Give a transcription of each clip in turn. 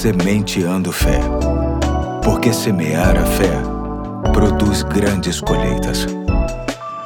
Sementeando Fé. Porque semear a fé produz grandes colheitas.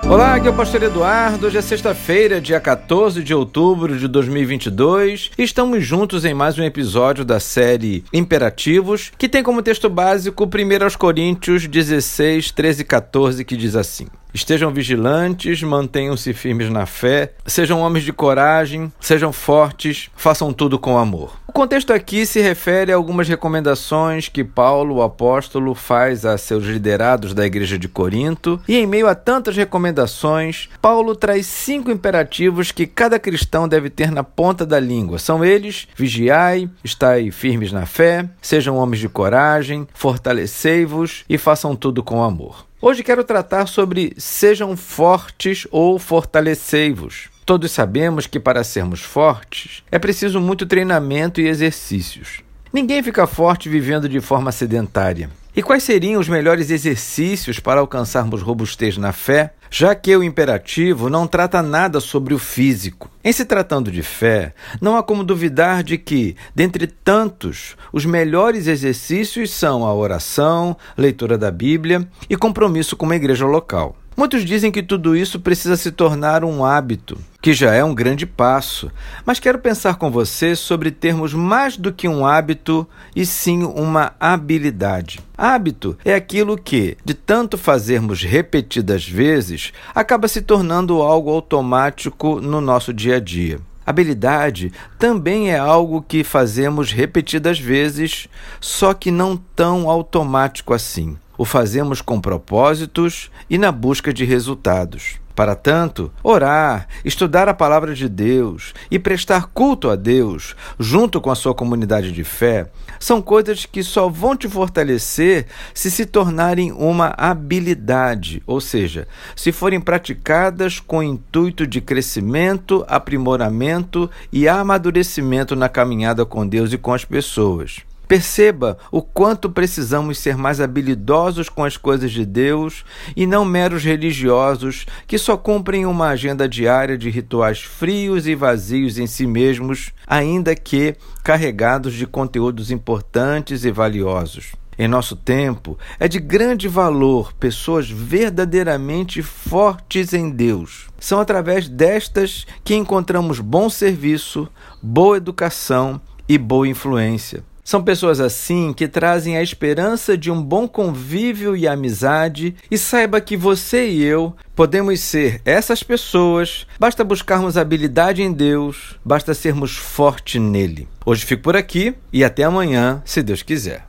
Olá, aqui é o Pastor Eduardo. Hoje é sexta-feira, dia 14 de outubro de 2022. Estamos juntos em mais um episódio da série Imperativos, que tem como texto básico 1 Coríntios 16, 13 e 14, que diz assim: Estejam vigilantes, mantenham-se firmes na fé, sejam homens de coragem, sejam fortes, façam tudo com amor. O contexto aqui se refere a algumas recomendações que Paulo, o apóstolo, faz a seus liderados da igreja de Corinto, e em meio a tantas recomendações, Paulo traz cinco imperativos que cada cristão deve ter na ponta da língua. São eles: vigiai, estai firmes na fé, sejam homens de coragem, fortalecei-vos e façam tudo com amor. Hoje quero tratar sobre sejam fortes ou fortalecei-vos. Todos sabemos que para sermos fortes é preciso muito treinamento e exercícios. Ninguém fica forte vivendo de forma sedentária. E quais seriam os melhores exercícios para alcançarmos robustez na fé, já que o imperativo não trata nada sobre o físico? Em se tratando de fé, não há como duvidar de que, dentre tantos, os melhores exercícios são a oração, leitura da Bíblia e compromisso com uma igreja local. Muitos dizem que tudo isso precisa se tornar um hábito, que já é um grande passo, mas quero pensar com você sobre termos mais do que um hábito e sim uma habilidade. Hábito é aquilo que, de tanto fazermos repetidas vezes, acaba se tornando algo automático no nosso dia a dia. Habilidade também é algo que fazemos repetidas vezes, só que não tão automático assim. O fazemos com propósitos e na busca de resultados. Para tanto, orar, estudar a palavra de Deus e prestar culto a Deus, junto com a sua comunidade de fé, são coisas que só vão te fortalecer se se tornarem uma habilidade, ou seja, se forem praticadas com o intuito de crescimento, aprimoramento e amadurecimento na caminhada com Deus e com as pessoas. Perceba o quanto precisamos ser mais habilidosos com as coisas de Deus e não meros religiosos que só cumprem uma agenda diária de rituais frios e vazios em si mesmos, ainda que carregados de conteúdos importantes e valiosos. Em nosso tempo, é de grande valor pessoas verdadeiramente fortes em Deus. São através destas que encontramos bom serviço, boa educação e boa influência. São pessoas assim que trazem a esperança de um bom convívio e amizade, e saiba que você e eu podemos ser essas pessoas, basta buscarmos habilidade em Deus, basta sermos fortes nele. Hoje fico por aqui e até amanhã, se Deus quiser.